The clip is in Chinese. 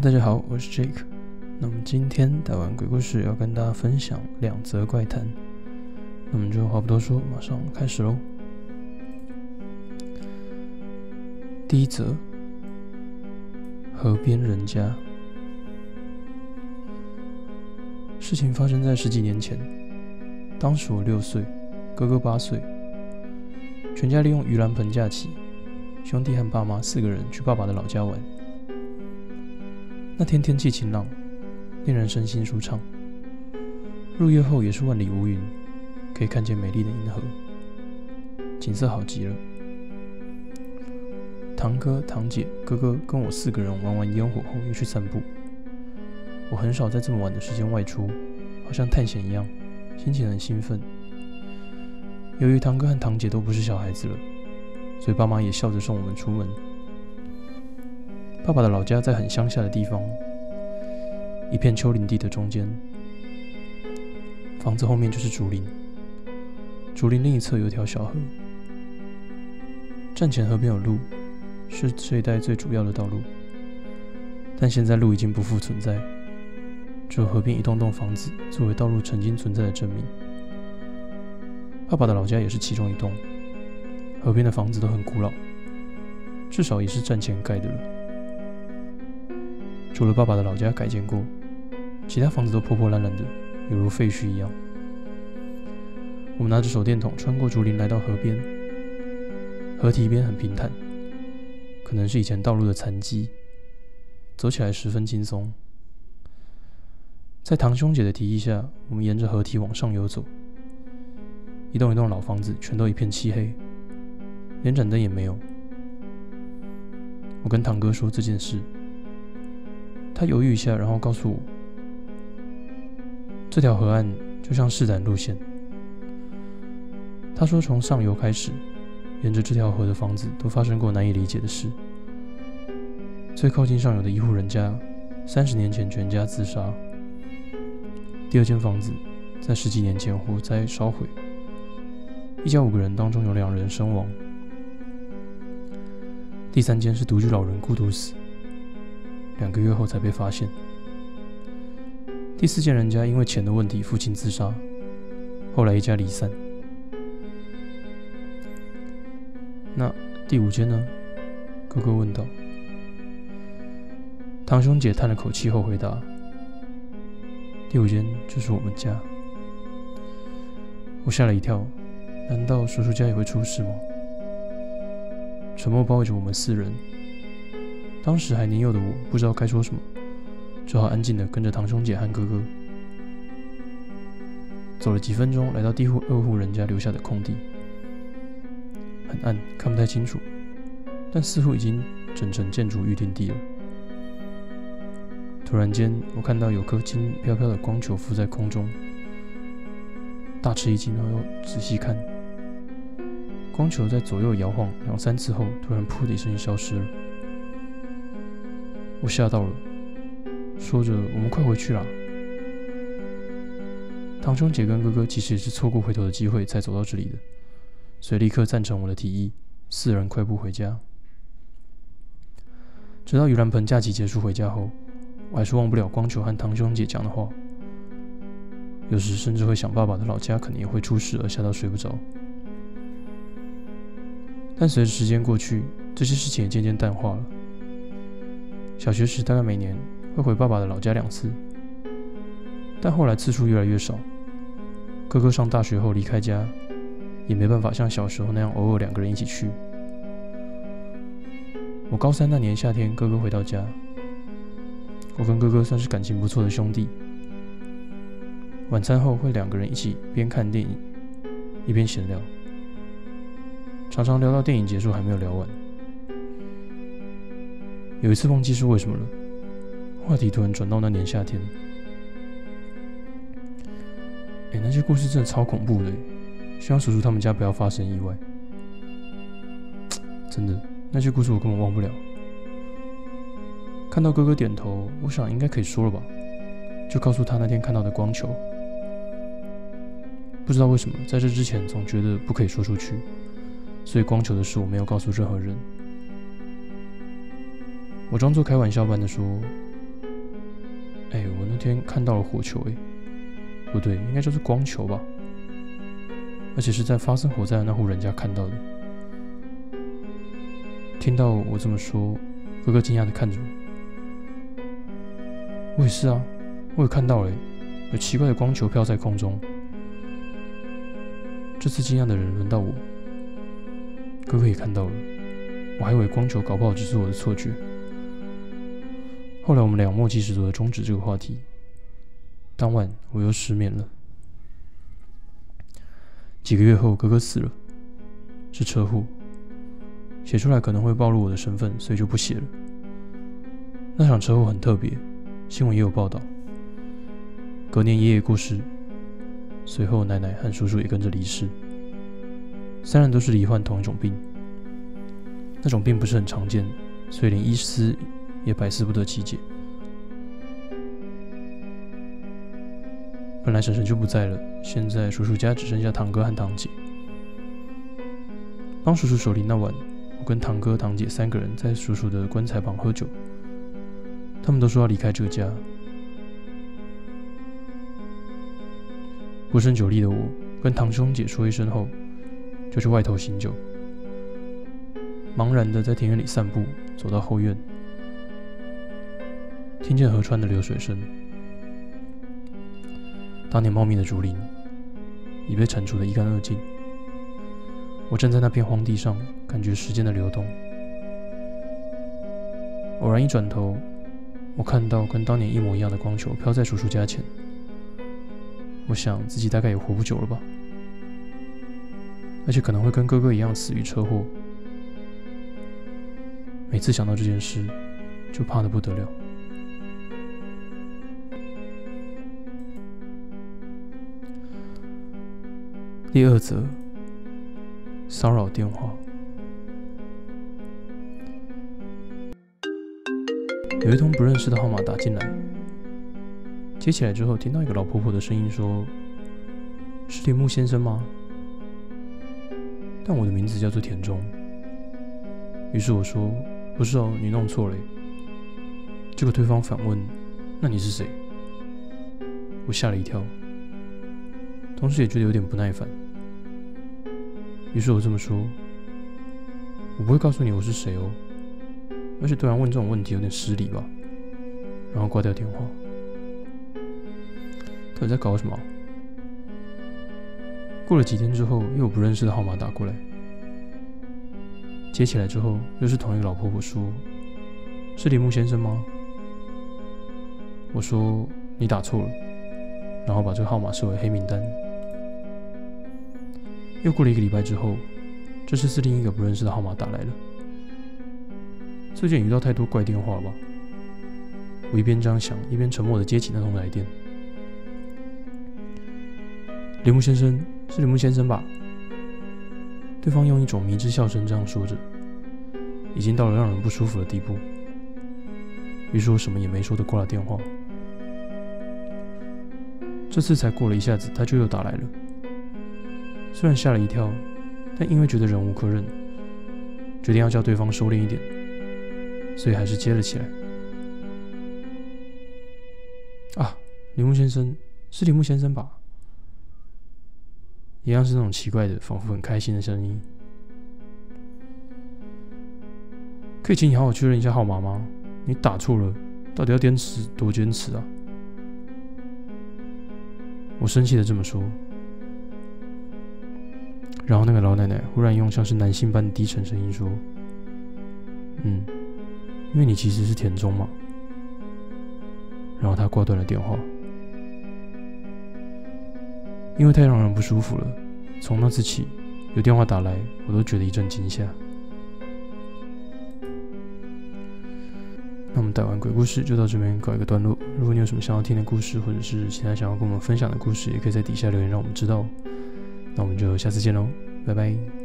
大家好，我是 Jake。那么今天带完鬼故事，要跟大家分享两则怪谈。那么就话不多说，马上开始喽。第一则，河边人家。事情发生在十几年前，当时我六岁，哥哥八岁，全家利用盂兰盆假期，兄弟和爸妈四个人去爸爸的老家玩。那天天气晴朗，令人身心舒畅。入夜后也是万里无云，可以看见美丽的银河，景色好极了。堂哥、堂姐、哥哥跟我四个人玩完烟火后，又去散步。我很少在这么晚的时间外出，好像探险一样，心情很兴奋。由于堂哥和堂姐都不是小孩子了，所以爸妈也笑着送我们出门。爸爸的老家在很乡下的地方，一片丘陵地的中间，房子后面就是竹林，竹林另一侧有条小河。站前河边有路，是这一带最主要的道路，但现在路已经不复存在，只有河边一栋栋房子作为道路曾经存在的证明。爸爸的老家也是其中一栋，河边的房子都很古老，至少也是战前盖的了。除了爸爸的老家改建过，其他房子都破破烂烂的，犹如废墟一样。我们拿着手电筒穿过竹林，来到河边。河堤边很平坦，可能是以前道路的残迹，走起来十分轻松。在堂兄姐的提议下，我们沿着河堤往上游走。一栋一栋老房子全都一片漆黑，连盏灯也没有。我跟堂哥说这件事。他犹豫一下，然后告诉我：“这条河岸就像试胆路线。”他说：“从上游开始，沿着这条河的房子都发生过难以理解的事。最靠近上游的一户人家，三十年前全家自杀；第二间房子在十几年前火灾烧毁，一家五个人当中有两人身亡；第三间是独居老人孤独死。”两个月后才被发现。第四间人家因为钱的问题，父亲自杀，后来一家离散。那第五间呢？哥哥问道。堂兄姐叹了口气后回答：“第五间就是我们家。”我吓了一跳，难道叔叔家也会出事吗？沉默包围着我们四人。当时还年幼的我，不知道该说什么，只好安静的跟着堂兄姐和哥哥走了几分钟，来到第户二户人家留下的空地，很暗，看不太清楚，但似乎已经整成建筑预定地了。突然间，我看到有颗轻飘飘的光球浮在空中，大吃一惊，然后仔细看，光球在左右摇晃两三次后，突然噗的一声消失了。我吓到了，说着：“我们快回去啦！”堂兄姐跟哥哥其实也是错过回头的机会才走到这里的，所以立刻赞成我的提议，四人快步回家。直到盂兰盆假期结束回家后，我还是忘不了光球和堂兄姐讲的话，有时甚至会想爸爸的老家可能也会出事而吓到睡不着。但随着时间过去，这些事情也渐渐淡化了。小学时大概每年会回爸爸的老家两次，但后来次数越来越少。哥哥上大学后离开家，也没办法像小时候那样偶尔两个人一起去。我高三那年夏天，哥哥回到家，我跟哥哥算是感情不错的兄弟。晚餐后会两个人一起边看电影一边闲聊，常常聊到电影结束还没有聊完。有一次忘记是为什么了，话题突然转到那年夏天。哎，那些故事真的超恐怖的，希望叔叔他们家不要发生意外。真的，那些故事我根本忘不了。看到哥哥点头，我想应该可以说了吧，就告诉他那天看到的光球。不知道为什么，在这之前总觉得不可以说出去，所以光球的事我没有告诉任何人。我装作开玩笑般的说：“哎，我那天看到了火球，哎，不对，应该就是光球吧？而且是在发生火灾的那户人家看到的。听到我这么说，哥哥惊讶的看着我。我也是啊，我也看到了，有奇怪的光球飘在空中。这次惊讶的人轮到我，哥哥也看到了，我还以为光球搞不好只是我的错觉。后来我们俩默契十足的终止这个话题。当晚我又失眠了。几个月后，哥哥死了，是车祸。写出来可能会暴露我的身份，所以就不写了。那场车祸很特别，新闻也有报道。隔年爷爷过世，随后奶奶和叔叔也跟着离世。三人都是罹患同一种病，那种病不是很常见，所以连医师。也百思不得其解。本来婶婶就不在了，现在叔叔家只剩下堂哥和堂姐。帮叔叔守灵那晚，我跟堂哥、堂姐三个人在叔叔的棺材旁喝酒。他们都说要离开这家。不胜酒力的我，跟堂兄姐说一声后，就去外头醒酒。茫然的在庭院里散步，走到后院。听见河川的流水声，当年茂密的竹林已被铲除的一干二净。我站在那片荒地上，感觉时间的流动。偶然一转头，我看到跟当年一模一样的光球飘在叔叔家前。我想自己大概也活不久了吧，而且可能会跟哥哥一样死于车祸。每次想到这件事，就怕得不得了。第二则，骚扰电话。有一通不认识的号码打进来，接起来之后，听到一个老婆婆的声音说：“是铃木先生吗？”但我的名字叫做田中。于是我说：“不是哦，你弄错了。”结果对方反问：“那你是谁？”我吓了一跳。同时也觉得有点不耐烦，于是我这么说：“我不会告诉你我是谁哦，而且突然问这种问题有点失礼吧。”然后挂掉电话。到底在搞什么？过了几天之后，又有不认识的号码打过来，接起来之后，又是同一个老婆婆说：“是铃木先生吗？”我说：“你打错了。”然后把这个号码设为黑名单。又过了一个礼拜之后，这次是另一个不认识的号码打来了。最近遇到太多怪电话了吧？我一边这样想，一边沉默的接起那通来电。铃木先生，是铃木先生吧？对方用一种迷之笑声这样说着，已经到了让人不舒服的地步。于是我什么也没说的挂了电话。这次才过了一下子，他就又打来了。虽然吓了一跳，但因为觉得忍无可忍，决定要叫对方收敛一点，所以还是接了起来。啊，铃木先生，是铃木先生吧？一样是那种奇怪的，仿佛很开心的声音。可以请你好好确认一下号码吗？你打错了，到底要坚持多坚持啊？我生气的这么说。然后那个老奶奶忽然用像是男性般的低沉声音说：“嗯，因为你其实是田中嘛。”然后她挂断了电话。因为太让人不舒服了，从那次起，有电话打来，我都觉得一阵惊吓。那我们带完鬼故事就到这边告一个段落。如果你有什么想要听的故事，或者是其他想要跟我们分享的故事，也可以在底下留言让我们知道。那我们就下次见喽，拜拜。